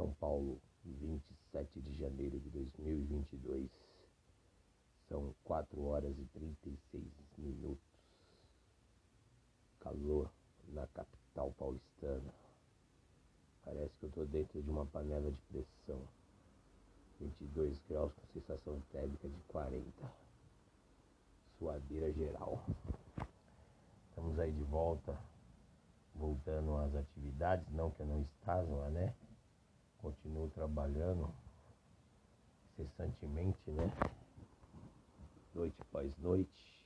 São Paulo, 27 de janeiro de 2022. São 4 horas e 36 minutos. Calor na capital paulistana. Parece que eu estou dentro de uma panela de pressão. 22 graus com sensação térmica de 40. Suadeira geral. Estamos aí de volta, voltando às atividades, não que eu não estava, né? Continuo trabalhando incessantemente, né? Noite após noite,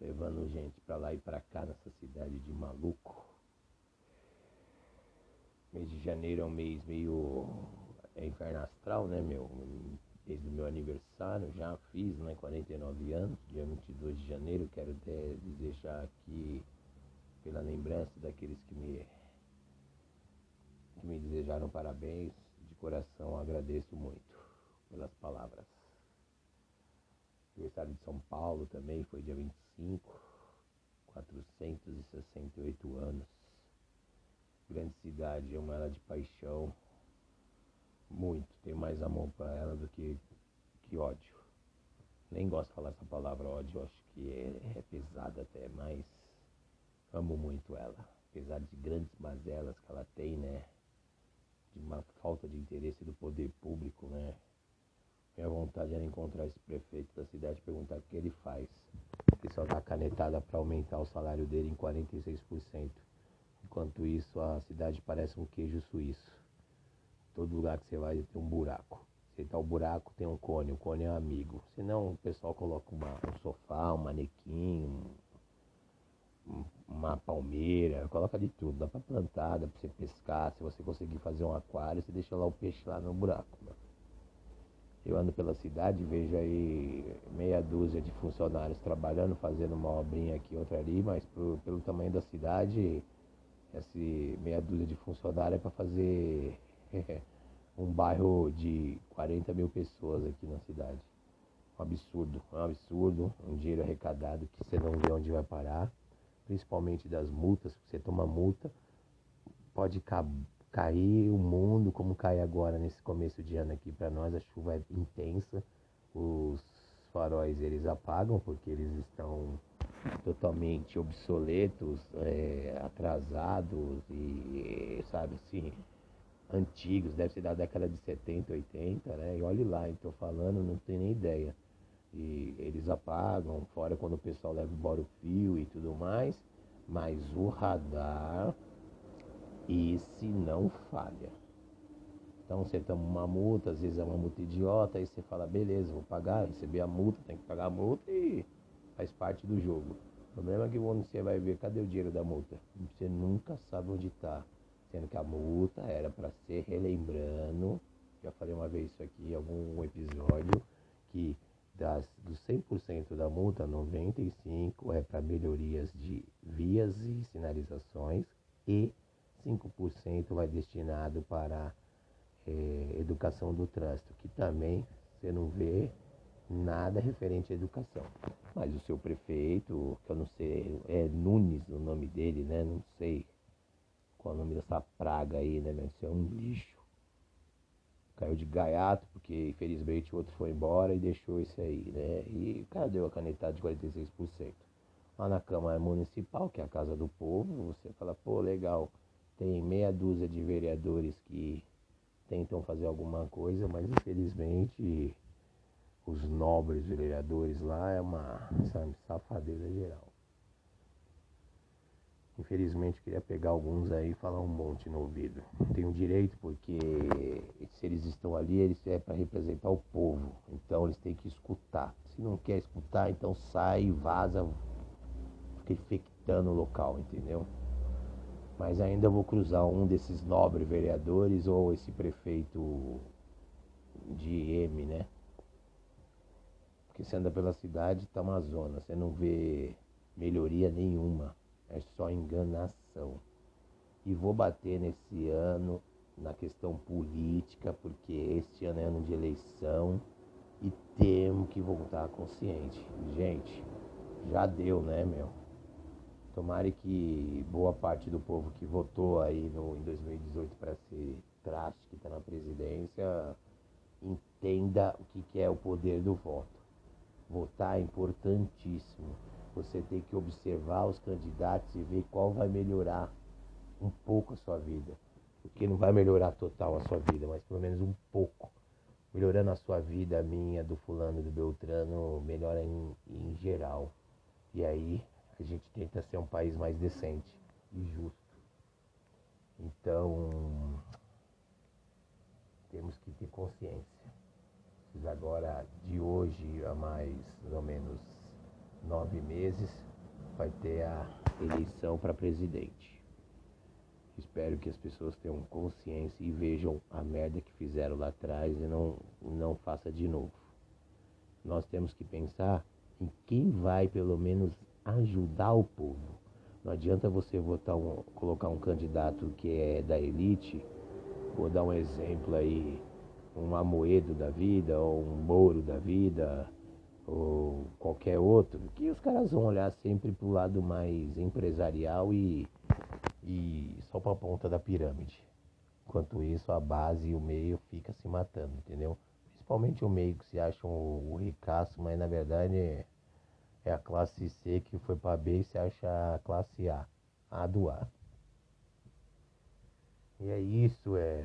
levando gente para lá e para cá nessa cidade de maluco. Mês de janeiro é um mês meio é inferno astral, né, meu? Desde o meu aniversário, já fiz, né, 49 anos, dia 22 de janeiro, quero até deixar aqui pela lembrança daqueles que me que me desejaram parabéns, de coração agradeço muito pelas palavras. Aniversário de São Paulo também foi dia 25, 468 anos. Grande cidade, amo ela de paixão. Muito, tenho mais amor para ela do que, que ódio. Nem gosto de falar essa palavra ódio, acho que é, é pesada até, mas amo muito ela. Apesar de grandes mazelas que ela tem, né? De uma falta de interesse do poder público, né? Minha vontade era encontrar esse prefeito da cidade e perguntar o que ele faz. Ele só dá canetada para aumentar o salário dele em 46%. Enquanto isso, a cidade parece um queijo suíço. Todo lugar que você vai tem um buraco. Se tá o buraco, tem um cone. O cone é um amigo. Senão o pessoal coloca uma, um sofá, um manequim, uma palmeira, coloca de tudo. Dá pra plantar, dá pra você pescar. Se você conseguir fazer um aquário, você deixa lá o peixe lá no buraco. Mano. Eu ando pela cidade, vejo aí meia dúzia de funcionários trabalhando, fazendo uma obrinha aqui, outra ali, mas pro, pelo tamanho da cidade, esse meia dúzia de funcionários é para fazer um bairro de 40 mil pessoas aqui na cidade. Um absurdo, um absurdo, um dinheiro arrecadado que você não vê onde vai parar, principalmente das multas, você toma multa, pode cair o mundo como cai agora nesse começo de ano aqui para nós, a chuva é intensa, os faróis eles apagam porque eles estão totalmente obsoletos, é, atrasados e sabe assim, antigos, deve ser da década de 70, 80, né? E olhe lá, estou falando, não tenho nem ideia. E eles apagam, fora quando o pessoal leva embora o fio e tudo mais, mas o radar, esse não falha. Então você toma uma multa, às vezes é uma multa idiota, aí você fala, beleza, vou pagar, receber a multa, tem que pagar a multa e faz parte do jogo. O problema é que quando você vai ver, cadê o dinheiro da multa? Você nunca sabe onde está sendo que a multa era para ser relembrando, já falei uma vez isso aqui em algum episódio, que das, dos 100% da multa, 95% é para melhorias de vias e sinalizações e 5% vai destinado para é, educação do trânsito, que também você não vê nada referente à educação. Mas o seu prefeito, que eu não sei, é Nunes o nome dele, né? Não sei qual é o nome dessa praga aí, né? Isso é um lixo. Caiu de gaiato, porque infelizmente o outro foi embora e deixou isso aí, né? E o cara deu a canetada de 46%. Lá na Câmara Municipal, que é a casa do povo, você fala, pô, legal, tem meia dúzia de vereadores que tentam fazer alguma coisa, mas infelizmente os nobres vereadores lá é uma sabe, safadeza geral. Infelizmente queria pegar alguns aí e falar um monte no ouvido. Tenho direito porque se eles estão ali, eles é para representar o povo. Então eles têm que escutar. Se não quer escutar, então sai, vaza, fica infectando o local, entendeu? Mas ainda vou cruzar um desses nobres vereadores ou esse prefeito de M, né? Porque você anda pela cidade, tá uma zona, você não vê melhoria nenhuma é só enganação. E vou bater nesse ano na questão política, porque este ano é ano de eleição e temos que voltar consciente. Gente, já deu, né, meu? Tomara que boa parte do povo que votou aí no, em 2018 para ser traste, que está na presidência entenda o que é o poder do voto. Votar é importantíssimo. Você tem que observar os candidatos e ver qual vai melhorar um pouco a sua vida. Porque não vai melhorar total a sua vida, mas pelo menos um pouco. Melhorando a sua vida, a minha, do fulano, do Beltrano, melhora em, em geral. E aí a gente tenta ser um país mais decente e justo. Então, temos que ter consciência. Agora, de hoje a mais ou menos nove meses, vai ter a eleição para presidente. Espero que as pessoas tenham consciência e vejam a merda que fizeram lá atrás e não, não faça de novo. Nós temos que pensar em quem vai pelo menos ajudar o povo. Não adianta você votar um, colocar um candidato que é da elite, vou dar um exemplo aí, um Amoedo da vida, ou um Moro da vida, ou qualquer outro, que os caras vão olhar sempre pro lado mais empresarial e, e só pra ponta da pirâmide. Enquanto isso, a base e o meio fica se matando, entendeu? Principalmente o meio que se acham o, o ricaço, mas na verdade é, a classe C que foi para B e se acha a classe A, A do A. E é isso, é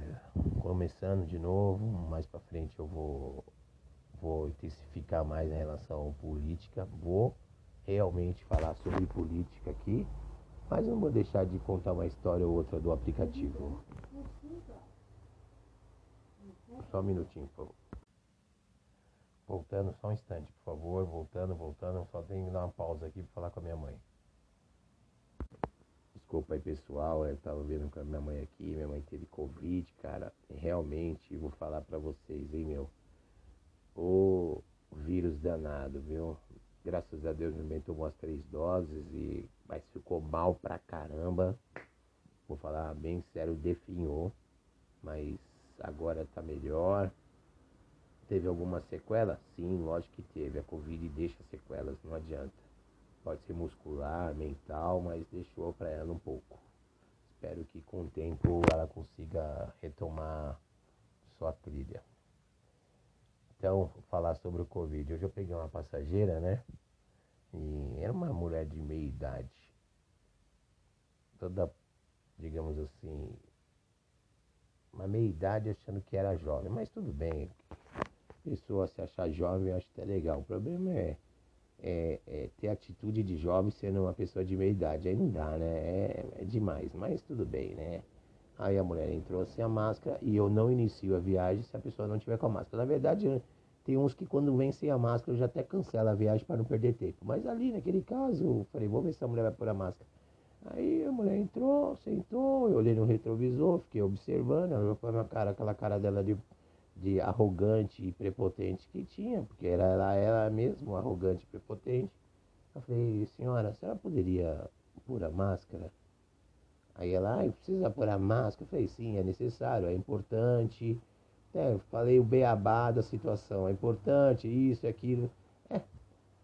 começando de novo, mais para frente eu vou vou intensificar mais em relação à política, vou realmente falar sobre política aqui, mas não vou deixar de contar uma história ou outra do aplicativo. Só um minutinho, por favor. Voltando, só um instante, por favor, voltando, voltando, só tenho que dar uma pausa aqui para falar com a minha mãe. Desculpa aí, pessoal. Eu tava vendo com a minha mãe aqui. Minha mãe teve Covid, cara. Realmente, vou falar pra vocês, hein, meu. O vírus danado, viu? Graças a Deus, minha mãe tomou as três doses e. Mas ficou mal pra caramba. Vou falar bem sério, definhou. Mas agora tá melhor. Teve alguma sequela? Sim, lógico que teve. A Covid deixa sequelas, não adianta. Pode ser muscular, mental, mas deixou para ela um pouco. Espero que com o tempo ela consiga retomar sua trilha. Então, falar sobre o Covid. Hoje eu peguei uma passageira, né? E era uma mulher de meia idade. Toda, digamos assim, uma meia idade achando que era jovem. Mas tudo bem. Pessoa se achar jovem, eu acho até legal. O problema é é, é, ter atitude de jovem sendo uma pessoa de meia idade. Aí não dá, né? É, é, demais, mas tudo bem, né? Aí a mulher entrou sem a máscara e eu não inicio a viagem se a pessoa não tiver com a máscara. Na verdade, tem uns que quando vem sem a máscara já até cancela a viagem para não perder tempo. Mas ali, naquele caso, eu falei, vou ver se a mulher vai pôr a máscara. Aí a mulher entrou, sentou, eu olhei no retrovisor, fiquei observando, ela olhou minha cara, aquela cara dela de de arrogante e prepotente que tinha, porque era ela, ela mesmo arrogante e prepotente. Eu falei, senhora, senhora poderia pôr a máscara? Aí ela, ah, precisa pôr a máscara? Eu falei, sim, é necessário, é importante. É, eu falei o beabá da situação, é importante, isso e aquilo. É,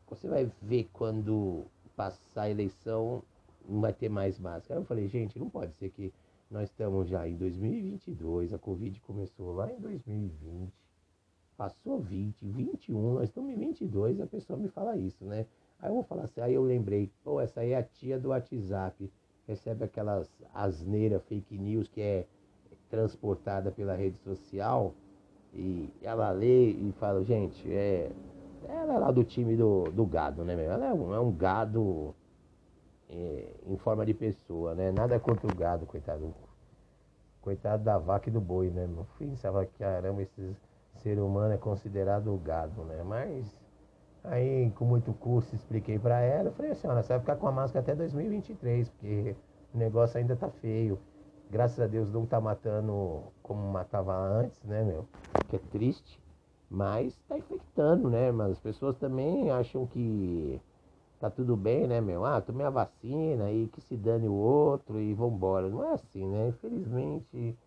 você vai ver quando passar a eleição, não vai ter mais máscara. Aí eu falei, gente, não pode ser que nós estamos já em 2022, a Covid começou lá em 2020, passou 20, 21, nós estamos em 22, a pessoa me fala isso, né? Aí eu vou falar assim, aí eu lembrei, pô, essa aí é a tia do WhatsApp, recebe aquelas asneiras, fake news que é transportada pela rede social e ela lê e fala, gente, é, ela é lá do time do, do gado, né, meu? Ela é um, é um gado é, em forma de pessoa, né? Nada contra o gado, coitado. Coitado da vaca e do boi, né? Fim, você fala, caramba, esse ser humano é considerado o gado, né? Mas aí, com muito custo, expliquei para ela. Eu falei, senhora, você vai ficar com a máscara até 2023, porque o negócio ainda tá feio. Graças a Deus não tá matando como matava antes, né, meu? Que é triste. Mas tá infectando, né? Mas as pessoas também acham que tá tudo bem, né, meu? Ah, tomei a vacina e que se dane o outro e vambora. Não é assim, né? Infelizmente,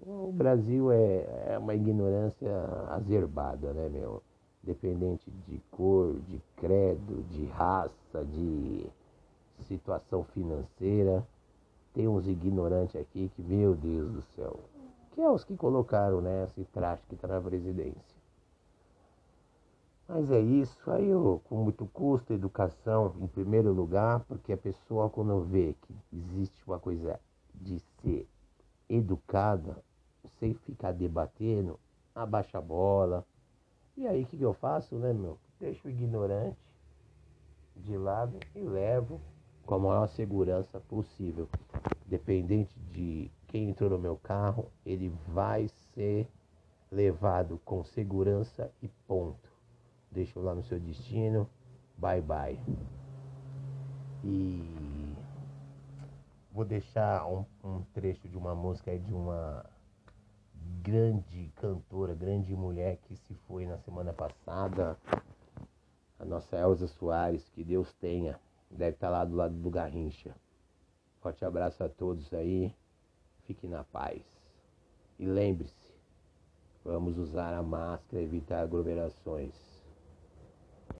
o Brasil é, é uma ignorância azerbada, né, meu? Dependente de cor, de credo, de raça, de situação financeira. Tem uns ignorantes aqui que, meu Deus do céu, que é os que colocaram né, esse traste que está na presidência. Mas é isso, aí eu, com muito custo, educação em primeiro lugar, porque a pessoa quando vê que existe uma coisa de ser educada, sem ficar debatendo, abaixa a bola. E aí o que, que eu faço, né, meu? Deixo o ignorante de lado e levo com a maior segurança possível. Dependente de quem entrou no meu carro, ele vai ser levado com segurança e ponto. Deixo lá no seu destino. Bye bye. E vou deixar um, um trecho de uma música aí de uma grande cantora, grande mulher que se foi na semana passada, a nossa Elza Soares, que Deus tenha, deve estar lá do lado do Garrincha. Forte abraço a todos aí, fique na paz. E lembre-se, vamos usar a máscara evitar aglomerações.